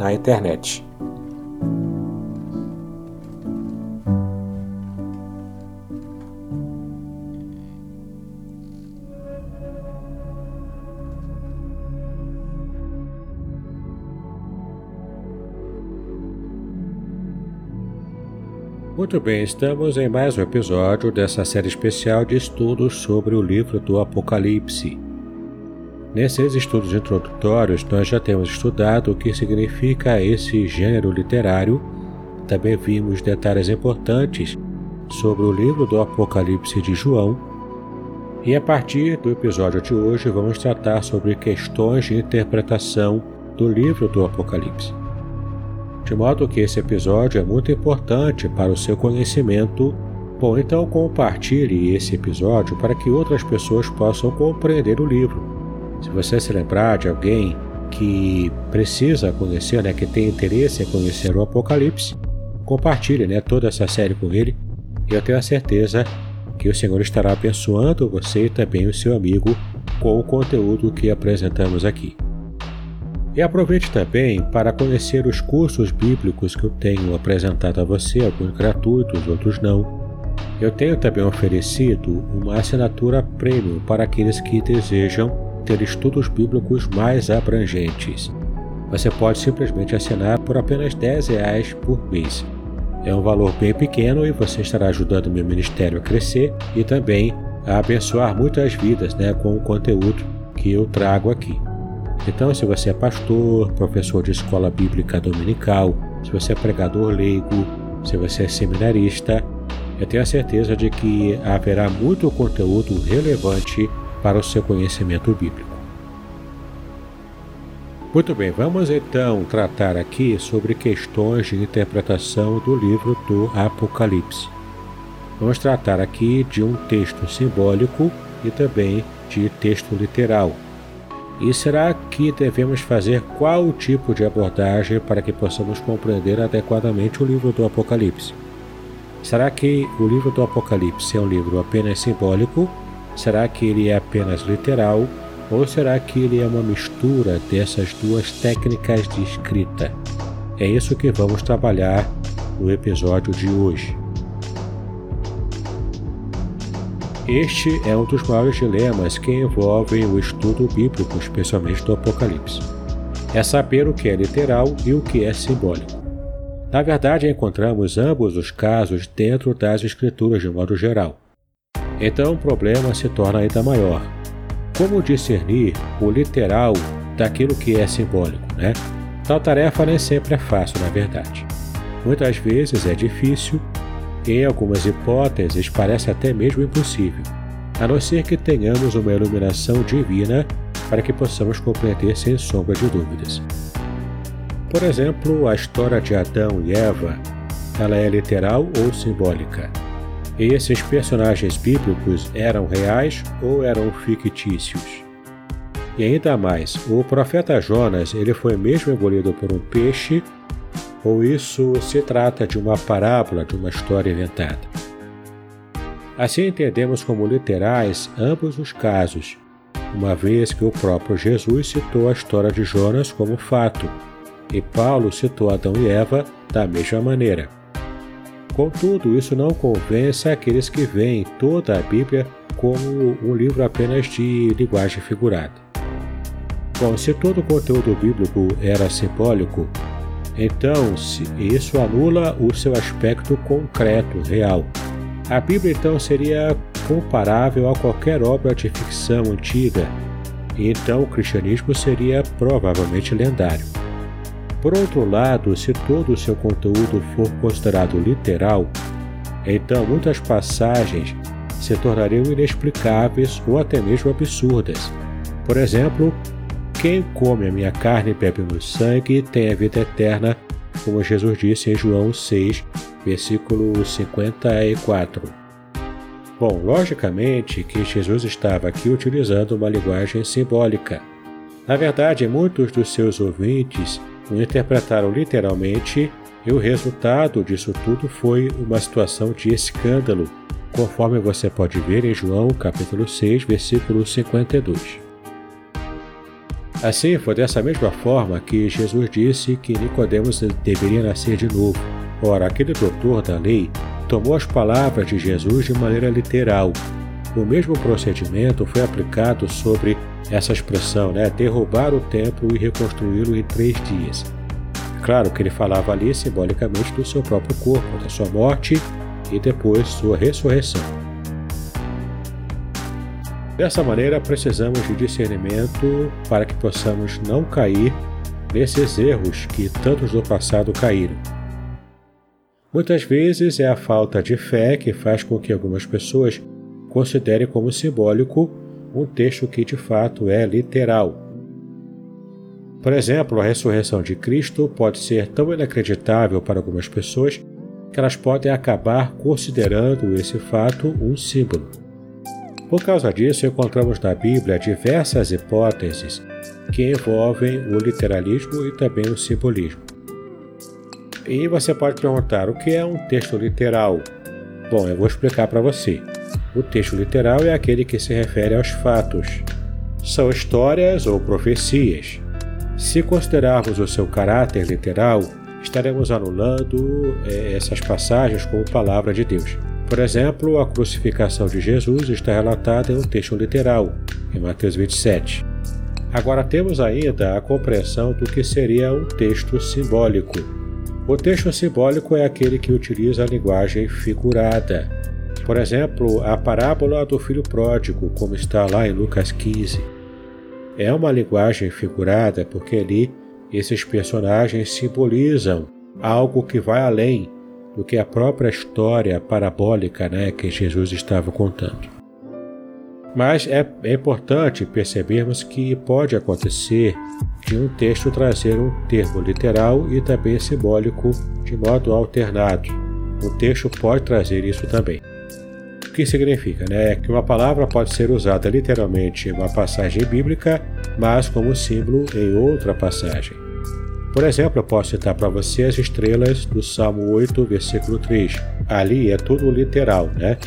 na internet. Muito bem, estamos em mais um episódio dessa série especial de estudos sobre o livro do Apocalipse. Nesses estudos introdutórios, nós já temos estudado o que significa esse gênero literário, também vimos detalhes importantes sobre o livro do Apocalipse de João, e a partir do episódio de hoje vamos tratar sobre questões de interpretação do livro do Apocalipse de modo que esse episódio é muito importante para o seu conhecimento. Bom, então compartilhe esse episódio para que outras pessoas possam compreender o livro. Se você se lembrar de alguém que precisa conhecer, né, que tem interesse em conhecer o Apocalipse, compartilhe né, toda essa série com ele e eu tenho a certeza que o Senhor estará abençoando você e também o seu amigo com o conteúdo que apresentamos aqui. E aproveite também para conhecer os cursos bíblicos que eu tenho apresentado a você, alguns gratuitos, outros não. Eu tenho também oferecido uma assinatura premium para aqueles que desejam ter estudos bíblicos mais abrangentes. Você pode simplesmente assinar por apenas 10 reais por mês. É um valor bem pequeno e você estará ajudando meu ministério a crescer e também a abençoar muitas vidas né, com o conteúdo que eu trago aqui. Então, se você é pastor, professor de escola bíblica dominical, se você é pregador leigo, se você é seminarista, eu tenho a certeza de que haverá muito conteúdo relevante para o seu conhecimento bíblico. Muito bem, vamos então tratar aqui sobre questões de interpretação do livro do Apocalipse. Vamos tratar aqui de um texto simbólico e também de texto literal. E será que devemos fazer qual tipo de abordagem para que possamos compreender adequadamente o livro do Apocalipse? Será que o livro do Apocalipse é um livro apenas simbólico? Será que ele é apenas literal? Ou será que ele é uma mistura dessas duas técnicas de escrita? É isso que vamos trabalhar no episódio de hoje. Este é um dos maiores dilemas que envolvem o estudo bíblico, especialmente do Apocalipse. É saber o que é literal e o que é simbólico. Na verdade, encontramos ambos os casos dentro das Escrituras de modo geral. Então o problema se torna ainda maior. Como discernir o literal daquilo que é simbólico, né? Tal tarefa nem sempre é fácil, na verdade. Muitas vezes é difícil em algumas hipóteses parece até mesmo impossível, a não ser que tenhamos uma iluminação divina para que possamos compreender sem sombra de dúvidas. Por exemplo, a história de Adão e Eva, ela é literal ou simbólica? Esses personagens bíblicos eram reais ou eram fictícios? E ainda mais, o profeta Jonas, ele foi mesmo engolido por um peixe ou isso se trata de uma parábola, de uma história inventada. Assim entendemos como literais ambos os casos, uma vez que o próprio Jesus citou a história de Jonas como fato, e Paulo citou Adão e Eva da mesma maneira. Contudo, isso não convence aqueles que veem toda a Bíblia como um livro apenas de linguagem figurada. Bom, se todo o conteúdo bíblico era simbólico, Então, isso anula o seu aspecto concreto, real. A Bíblia então seria comparável a qualquer obra de ficção antiga, e então o cristianismo seria provavelmente lendário. Por outro lado, se todo o seu conteúdo for considerado literal, então muitas passagens se tornariam inexplicáveis ou até mesmo absurdas. Por exemplo, quem come a minha carne e bebe meu sangue tem a vida eterna, como Jesus disse em João 6, versículo 54. Bom, logicamente que Jesus estava aqui utilizando uma linguagem simbólica. Na verdade, muitos dos seus ouvintes interpretaram literalmente e o resultado disso tudo foi uma situação de escândalo, conforme você pode ver em João capítulo 6, versículo 52. Assim, foi dessa mesma forma que Jesus disse que Nicodemos deveria nascer de novo. Ora, aquele doutor da lei tomou as palavras de Jesus de maneira literal. O mesmo procedimento foi aplicado sobre essa expressão, né, derrubar o templo e reconstruí-lo em três dias. Claro que ele falava ali simbolicamente do seu próprio corpo, da sua morte e depois sua ressurreição. Dessa maneira, precisamos de discernimento para que possamos não cair nesses erros que tantos do passado caíram. Muitas vezes é a falta de fé que faz com que algumas pessoas considerem como simbólico um texto que de fato é literal. Por exemplo, a ressurreição de Cristo pode ser tão inacreditável para algumas pessoas que elas podem acabar considerando esse fato um símbolo. Por causa disso, encontramos na Bíblia diversas hipóteses que envolvem o literalismo e também o simbolismo. E você pode perguntar: o que é um texto literal? Bom, eu vou explicar para você. O texto literal é aquele que se refere aos fatos. São histórias ou profecias. Se considerarmos o seu caráter literal, estaremos anulando é, essas passagens como palavra de Deus. Por exemplo, a crucificação de Jesus está relatada em um texto literal, em Mateus 27. Agora temos ainda a compreensão do que seria um texto simbólico. O texto simbólico é aquele que utiliza a linguagem figurada. Por exemplo, a parábola do filho pródigo, como está lá em Lucas 15. É uma linguagem figurada porque ali esses personagens simbolizam algo que vai além do que a própria história parabólica né, que Jesus estava contando. Mas é, é importante percebermos que pode acontecer de um texto trazer um termo literal e também simbólico de modo alternado. O texto pode trazer isso também. Que significa? Né? Que uma palavra pode ser usada literalmente em uma passagem bíblica, mas como símbolo em outra passagem. Por exemplo, eu posso citar para você as estrelas do Salmo 8, versículo 3. Ali é tudo literal, né?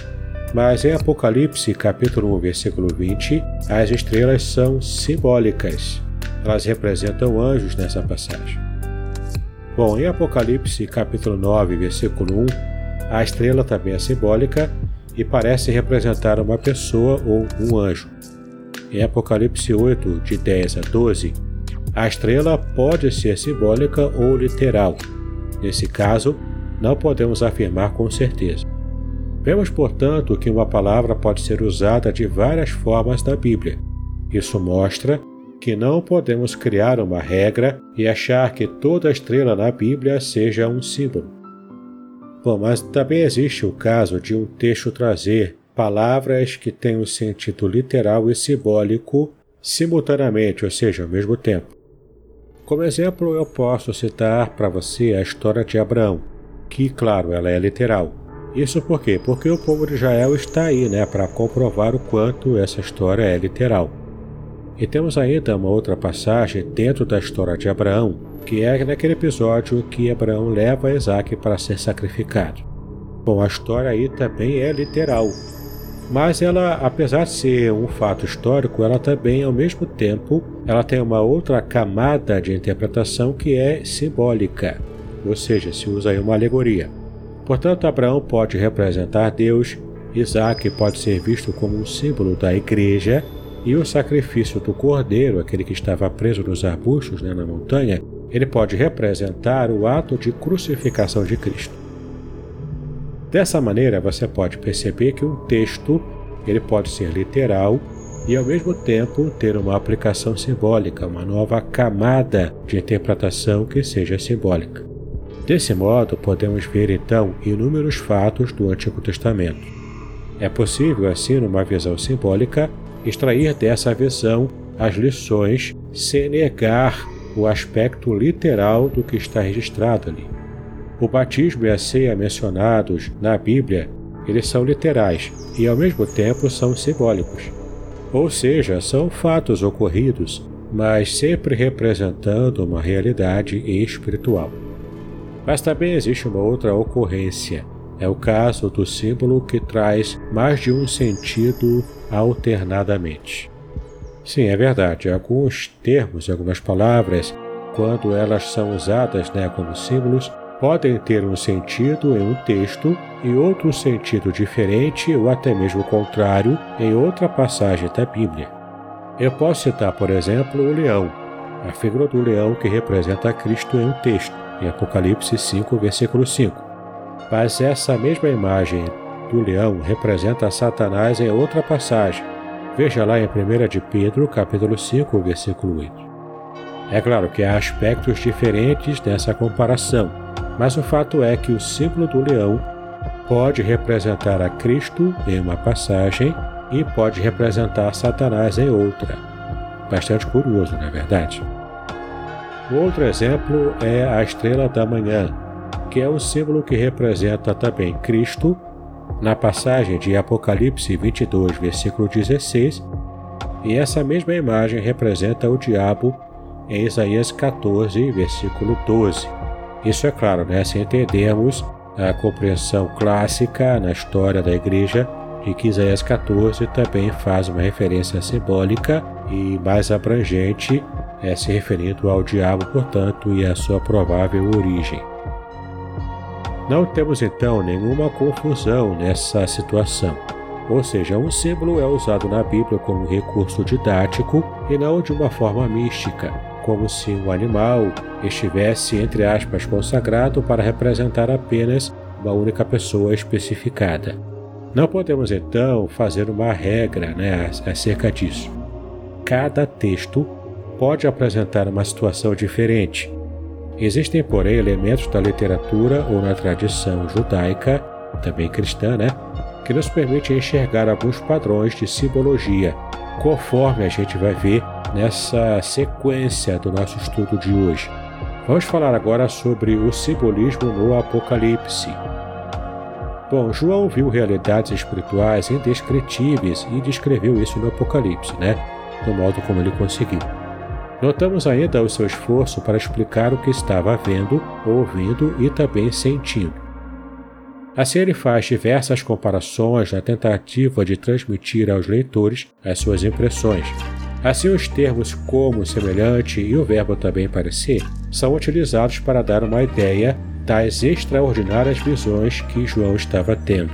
Mas em Apocalipse, capítulo 1, versículo 20, as estrelas são simbólicas. Elas representam anjos nessa passagem. Bom, em Apocalipse, capítulo 9, versículo 1, a estrela também é simbólica e parece representar uma pessoa ou um anjo. Em Apocalipse 8, de 10 a 12, a estrela pode ser simbólica ou literal. Nesse caso, não podemos afirmar com certeza. Vemos, portanto, que uma palavra pode ser usada de várias formas na Bíblia. Isso mostra que não podemos criar uma regra e achar que toda estrela na Bíblia seja um símbolo. Bom, mas também existe o caso de um texto trazer palavras que têm um sentido literal e simbólico simultaneamente, ou seja, ao mesmo tempo. Como exemplo, eu posso citar para você a história de Abraão, que, claro, ela é literal. Isso por quê? Porque o povo de Israel está aí, né, para comprovar o quanto essa história é literal. E temos ainda uma outra passagem dentro da história de Abraão, que é naquele episódio que Abraão leva Isaac para ser sacrificado. Bom, a história aí também é literal, mas ela, apesar de ser um fato histórico, ela também, ao mesmo tempo, ela tem uma outra camada de interpretação que é simbólica, ou seja, se usa aí uma alegoria. Portanto, Abraão pode representar Deus, Isaac pode ser visto como um símbolo da igreja, e o sacrifício do cordeiro, aquele que estava preso nos arbustos né, na montanha, ele pode representar o ato de crucificação de Cristo. Dessa maneira, você pode perceber que um texto ele pode ser literal e ao mesmo tempo ter uma aplicação simbólica, uma nova camada de interpretação que seja simbólica. Desse modo, podemos ver então inúmeros fatos do Antigo Testamento. É possível, assim, numa visão simbólica, extrair dessa visão as lições sem negar o aspecto literal do que está registrado ali. O batismo e a ceia mencionados na Bíblia, eles são literais e ao mesmo tempo são simbólicos. Ou seja, são fatos ocorridos, mas sempre representando uma realidade espiritual. Mas também existe uma outra ocorrência. É o caso do símbolo que traz mais de um sentido alternadamente. Sim, é verdade. Alguns termos, algumas palavras, quando elas são usadas né, como símbolos, podem ter um sentido em um texto e outro sentido diferente ou até mesmo contrário em outra passagem da Bíblia. Eu posso citar, por exemplo, o leão, a figura do leão que representa Cristo em um texto, em Apocalipse 5, versículo 5. Mas essa mesma imagem do leão representa Satanás em outra passagem, Veja lá em 1 de Pedro, capítulo 5, versículo 8. É claro que há aspectos diferentes dessa comparação, mas o fato é que o símbolo do leão pode representar a Cristo em uma passagem e pode representar Satanás em outra. Bastante curioso, não é verdade? Outro exemplo é a estrela da manhã, que é o símbolo que representa também Cristo na passagem de Apocalipse 22, versículo 16, e essa mesma imagem representa o diabo em Isaías 14, versículo 12. Isso é claro, né? se entendermos a compreensão clássica na história da igreja de que Isaías 14 também faz uma referência simbólica e mais abrangente, é, se referindo ao diabo, portanto, e à sua provável origem. Não temos então nenhuma confusão nessa situação. Ou seja, um símbolo é usado na Bíblia como recurso didático e não de uma forma mística, como se um animal estivesse, entre aspas, consagrado para representar apenas uma única pessoa especificada. Não podemos então fazer uma regra né, acerca disso. Cada texto pode apresentar uma situação diferente, Existem, porém, elementos da literatura ou na tradição judaica, também cristã, né, que nos permitem enxergar alguns padrões de simbologia, conforme a gente vai ver nessa sequência do nosso estudo de hoje. Vamos falar agora sobre o simbolismo no Apocalipse. Bom, João viu realidades espirituais indescritíveis e descreveu isso no Apocalipse, né? Do modo como ele conseguiu. Notamos ainda o seu esforço para explicar o que estava vendo, ouvindo e também sentindo. Assim, ele faz diversas comparações na tentativa de transmitir aos leitores as suas impressões. Assim, os termos como, semelhante e o verbo também parecer são utilizados para dar uma ideia das extraordinárias visões que João estava tendo.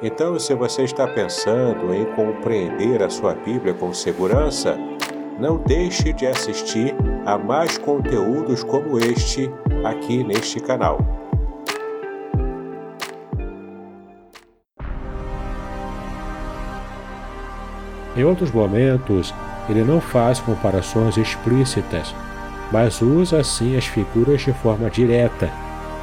Então, se você está pensando em compreender a sua Bíblia com segurança, não deixe de assistir a mais conteúdos como este aqui neste canal. Em outros momentos, ele não faz comparações explícitas, mas usa assim as figuras de forma direta,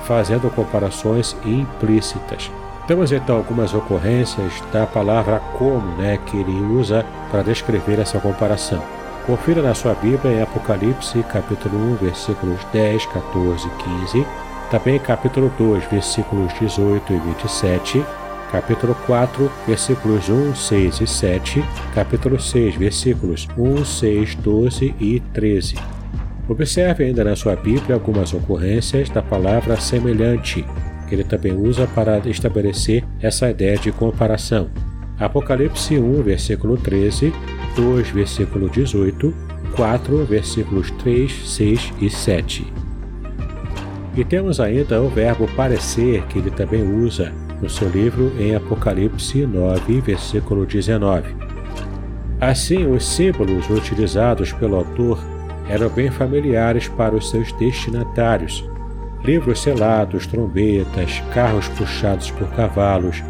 fazendo comparações implícitas. Temos então algumas ocorrências da palavra como, né, que ele usa para descrever essa comparação. Confira na sua Bíblia em Apocalipse, capítulo 1, versículos 10, 14 e 15, também capítulo 2, versículos 18 e 27, capítulo 4, versículos 1, 6 e 7, capítulo 6, versículos 1, 6, 12 e 13. Observe ainda na sua Bíblia algumas ocorrências da palavra semelhante, que ele também usa para estabelecer essa ideia de comparação. Apocalipse 1, versículo 13, 2, versículo 18, 4, versículos 3, 6 e 7. E temos ainda o verbo parecer, que ele também usa no seu livro em Apocalipse 9, versículo 19. Assim, os símbolos utilizados pelo autor eram bem familiares para os seus destinatários. Livros selados, trombetas, carros puxados por cavalos,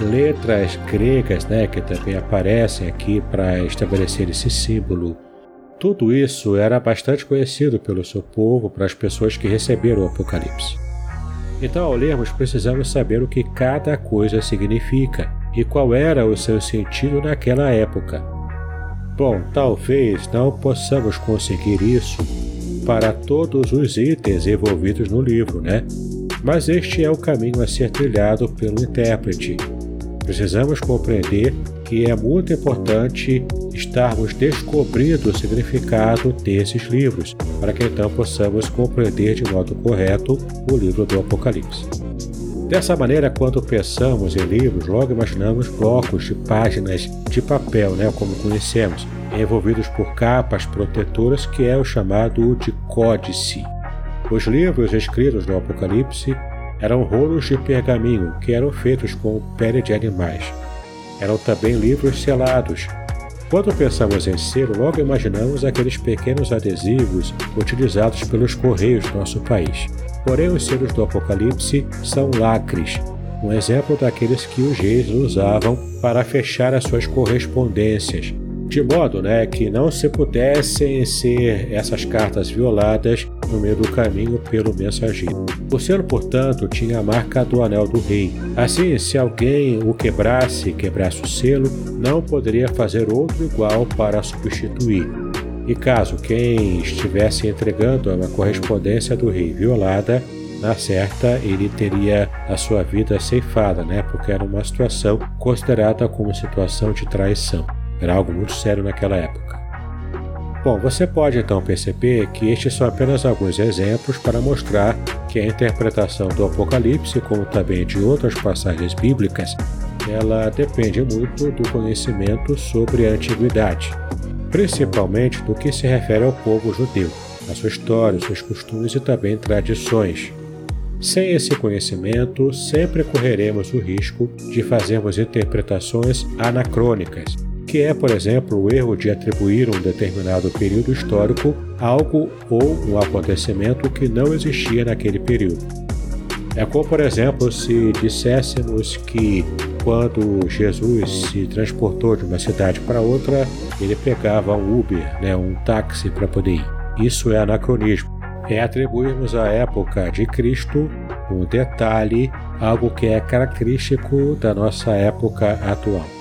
letras gregas né, que também aparecem aqui para estabelecer esse símbolo. Tudo isso era bastante conhecido pelo seu povo, para as pessoas que receberam o Apocalipse. Então, ao lermos, precisamos saber o que cada coisa significa e qual era o seu sentido naquela época. Bom, talvez não possamos conseguir isso para todos os itens envolvidos no livro, né? Mas este é o caminho a ser trilhado pelo intérprete. Precisamos compreender que é muito importante estarmos descobrindo o significado desses livros, para que então possamos compreender de modo correto o livro do Apocalipse. Dessa maneira, quando pensamos em livros, logo imaginamos blocos de páginas de papel, né, como conhecemos, envolvidos por capas protetoras, que é o chamado de códice. Os livros escritos no Apocalipse eram rolos de pergaminho que eram feitos com pele de animais. Eram também livros selados, quando pensamos em selo, logo imaginamos aqueles pequenos adesivos utilizados pelos correios do nosso país. Porém, os selos do Apocalipse são lacres, um exemplo daqueles que os reis usavam para fechar as suas correspondências, de modo né, que não se pudessem ser essas cartas violadas no meio do caminho pelo mensageiro. O selo, portanto, tinha a marca do anel do rei. Assim, se alguém o quebrasse, quebrasse o selo, não poderia fazer outro igual para substituir. E caso quem estivesse entregando uma correspondência do rei violada, na certa ele teria a sua vida ceifada, né? Porque era uma situação considerada como situação de traição. Era algo muito sério naquela época. Bom, você pode então perceber que estes são apenas alguns exemplos para mostrar que a interpretação do Apocalipse, como também de outras passagens bíblicas, ela depende muito do conhecimento sobre a antiguidade, principalmente do que se refere ao povo judeu, a sua história, seus costumes e também tradições. Sem esse conhecimento, sempre correremos o risco de fazermos interpretações anacrônicas que é, por exemplo, o erro de atribuir um determinado período histórico algo ou um acontecimento que não existia naquele período. É como, por exemplo, se disséssemos que quando Jesus se transportou de uma cidade para outra, ele pegava um Uber, né, um táxi para poder ir. Isso é anacronismo. É atribuirmos à época de Cristo um detalhe, algo que é característico da nossa época atual.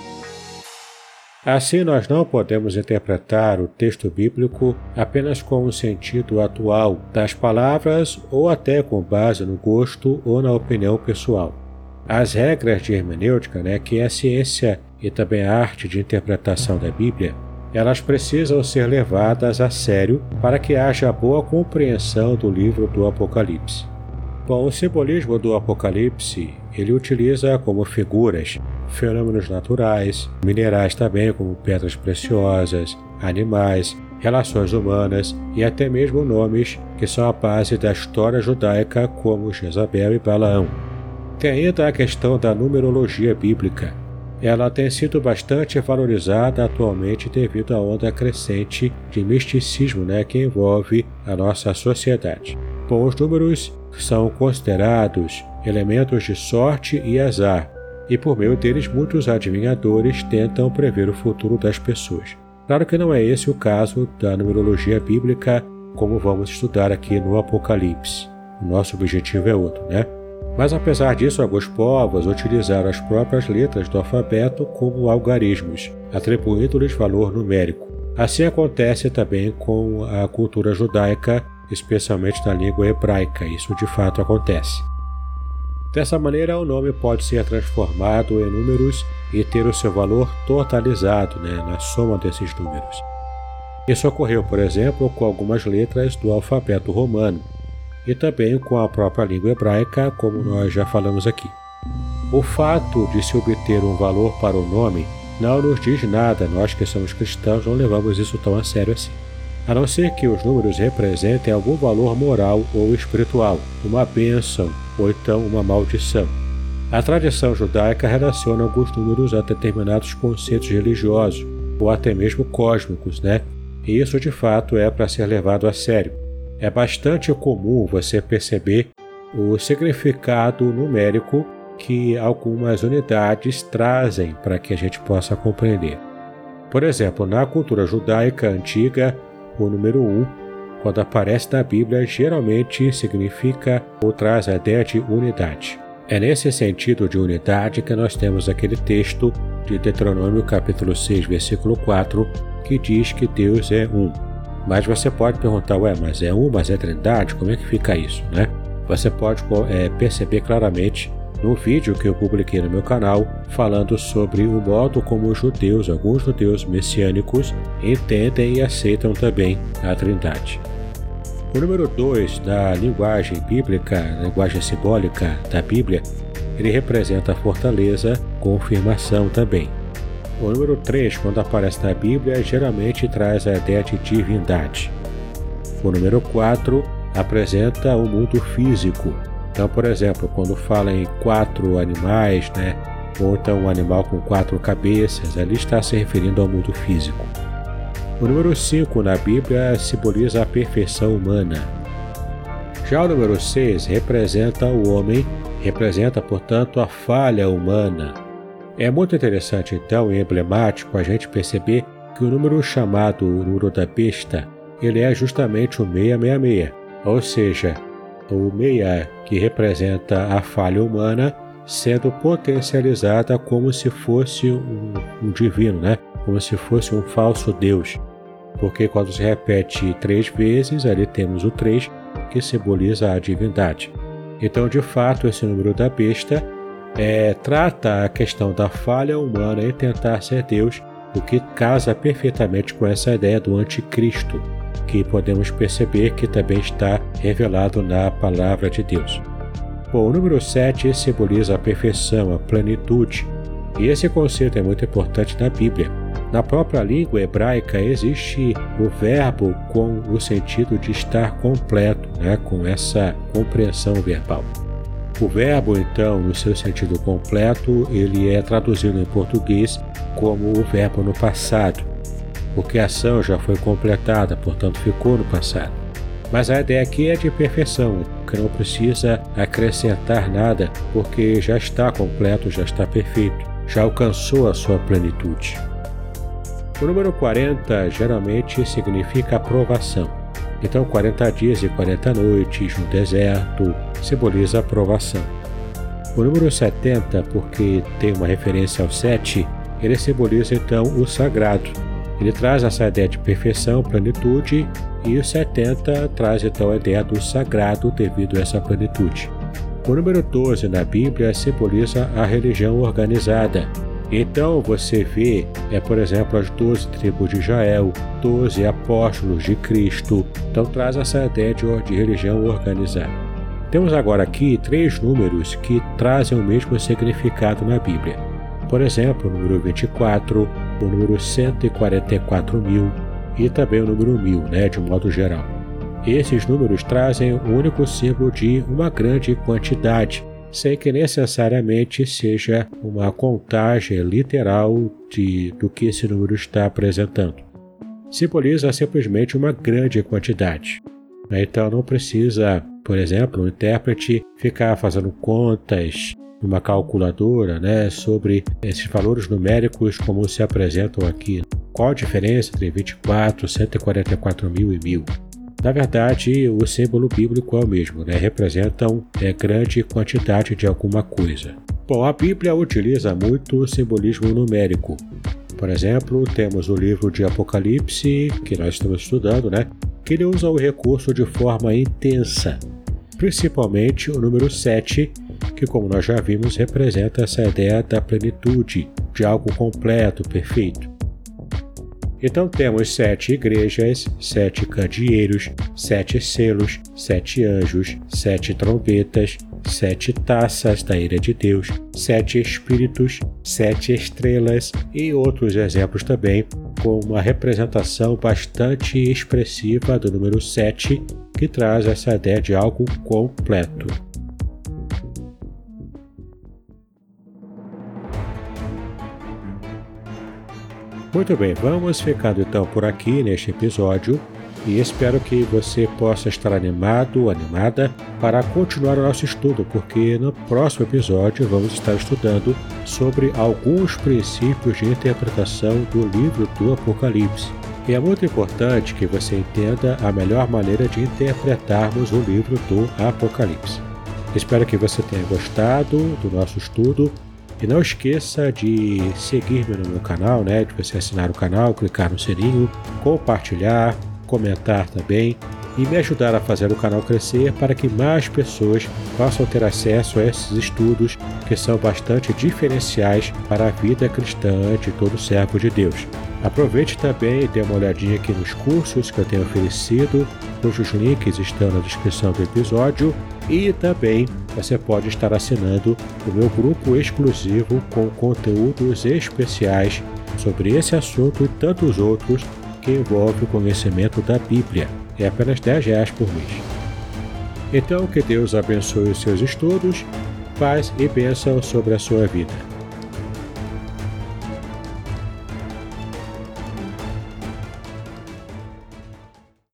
Assim, nós não podemos interpretar o texto bíblico apenas com o sentido atual das palavras ou até com base no gosto ou na opinião pessoal. As regras de hermenêutica, né, que é a ciência e também a arte de interpretação da Bíblia, elas precisam ser levadas a sério para que haja boa compreensão do livro do Apocalipse. Bom, o simbolismo do Apocalipse ele utiliza como figuras fenômenos naturais, minerais também como pedras preciosas, animais, relações humanas e até mesmo nomes que são a base da história judaica como Jezabel e Balaão. Tem ainda a questão da numerologia bíblica. Ela tem sido bastante valorizada atualmente devido à onda crescente de misticismo né, que envolve a nossa sociedade. Bom, os números são considerados elementos de sorte e azar, e por meio deles muitos adivinhadores tentam prever o futuro das pessoas. Claro que não é esse o caso da numerologia bíblica, como vamos estudar aqui no Apocalipse. O nosso objetivo é outro, né? Mas apesar disso, alguns povos utilizaram as próprias letras do alfabeto como algarismos, atribuindo-lhes valor numérico. Assim acontece também com a cultura judaica especialmente na língua hebraica. Isso de fato acontece. Dessa maneira, o nome pode ser transformado em números e ter o seu valor totalizado né, na soma desses números. Isso ocorreu, por exemplo, com algumas letras do alfabeto romano e também com a própria língua hebraica, como nós já falamos aqui. O fato de se obter um valor para o nome não nos diz nada, nós que somos cristãos não levamos isso tão a sério assim. A não ser que os números representem algum valor moral ou espiritual, uma bênção ou então uma maldição. A tradição judaica relaciona alguns números a determinados conceitos religiosos ou até mesmo cósmicos, né? E isso de fato é para ser levado a sério. É bastante comum você perceber o significado numérico que algumas unidades trazem para que a gente possa compreender. Por exemplo, na cultura judaica antiga, o número 1, quando aparece na Bíblia, geralmente significa ou traz a ideia de unidade. É nesse sentido de unidade que nós temos aquele texto de Deuteronômio capítulo 6, versículo 4, que diz que Deus é um. Mas você pode perguntar, ué, mas é um, mas é trindade? Como é que fica isso, né? Você pode é, perceber claramente no vídeo que eu publiquei no meu canal falando sobre o modo como os judeus, alguns judeus messiânicos, entendem e aceitam também a trindade. O número 2 da linguagem bíblica, linguagem simbólica da Bíblia, ele representa a fortaleza, confirmação também. O número 3, quando aparece na Bíblia, geralmente traz a ideia de divindade. O número 4 apresenta o mundo físico. Então, por exemplo, quando fala em quatro animais, né, então um animal com quatro cabeças, ali está se referindo ao mundo físico. O número 5 na Bíblia simboliza a perfeição humana. Já o número 6 representa o homem, representa, portanto, a falha humana. É muito interessante, então, e emblemático a gente perceber que o número chamado número da besta, ele é justamente o 666, ou seja, o 6 que representa a falha humana sendo potencializada como se fosse um, um divino, né? como se fosse um falso Deus porque quando se repete três vezes, ali temos o 3, que simboliza a divindade. Então, de fato, esse número da besta é, trata a questão da falha humana em tentar ser Deus, o que casa perfeitamente com essa ideia do anticristo, que podemos perceber que também está revelado na palavra de Deus. Bom, o número 7 simboliza a perfeição, a plenitude, e esse conceito é muito importante na Bíblia na própria língua hebraica existe o verbo com o sentido de estar completo, né, com essa compreensão verbal. O verbo, então, no seu sentido completo, ele é traduzido em português como o verbo no passado, porque a ação já foi completada, portanto ficou no passado. Mas a ideia aqui é de perfeição, que não precisa acrescentar nada, porque já está completo, já está perfeito, já alcançou a sua plenitude. O número 40 geralmente significa aprovação. Então, 40 dias e 40 noites no deserto simboliza aprovação. O número 70, porque tem uma referência ao 7, ele simboliza então o sagrado. Ele traz essa ideia de perfeição, plenitude, e o 70 traz então a ideia do sagrado devido a essa plenitude. O número 12 na Bíblia simboliza a religião organizada, então você vê, é, por exemplo, as 12 tribos de Israel, 12 apóstolos de Cristo. Então traz essa ideia de, de religião organizada. Temos agora aqui três números que trazem o mesmo significado na Bíblia. Por exemplo, o número 24, o número 144 mil e também o número 1000, né, de modo geral. Esses números trazem o único símbolo de uma grande quantidade, sem que necessariamente seja uma contagem literal de, do que esse número está apresentando. Simboliza simplesmente uma grande quantidade. Então não precisa, por exemplo, o intérprete ficar fazendo contas numa calculadora né, sobre esses valores numéricos como se apresentam aqui. Qual a diferença entre 24, 144 mil e 1000? Na verdade, o símbolo bíblico é o mesmo, né? representam é, grande quantidade de alguma coisa. Bom, a Bíblia utiliza muito o simbolismo numérico. Por exemplo, temos o livro de Apocalipse, que nós estamos estudando, né? que ele usa o recurso de forma intensa, principalmente o número 7, que, como nós já vimos, representa essa ideia da plenitude, de algo completo, perfeito. Então temos sete igrejas, sete candeeiros, sete selos, sete anjos, sete trombetas, sete taças da ira de Deus, sete espíritos, sete estrelas e outros exemplos também, com uma representação bastante expressiva do número 7, que traz essa ideia de algo completo. Muito bem, vamos ficando então por aqui neste episódio e espero que você possa estar animado, animada para continuar o nosso estudo, porque no próximo episódio vamos estar estudando sobre alguns princípios de interpretação do livro do Apocalipse. E é muito importante que você entenda a melhor maneira de interpretarmos o livro do Apocalipse. Espero que você tenha gostado do nosso estudo e não esqueça de seguir-me no meu canal, né? De você assinar o canal, clicar no sininho, compartilhar, comentar também e me ajudar a fazer o canal crescer para que mais pessoas possam ter acesso a esses estudos que são bastante diferenciais para a vida cristã de todo servo de Deus. Aproveite também e dê uma olhadinha aqui nos cursos que eu tenho oferecido, cujos links estão na descrição do episódio e também você pode estar assinando o meu grupo exclusivo com conteúdos especiais sobre esse assunto e tantos outros que envolvem o conhecimento da Bíblia. É apenas 10 reais por mês. Então, que Deus abençoe os seus estudos, paz e bênção sobre a sua vida.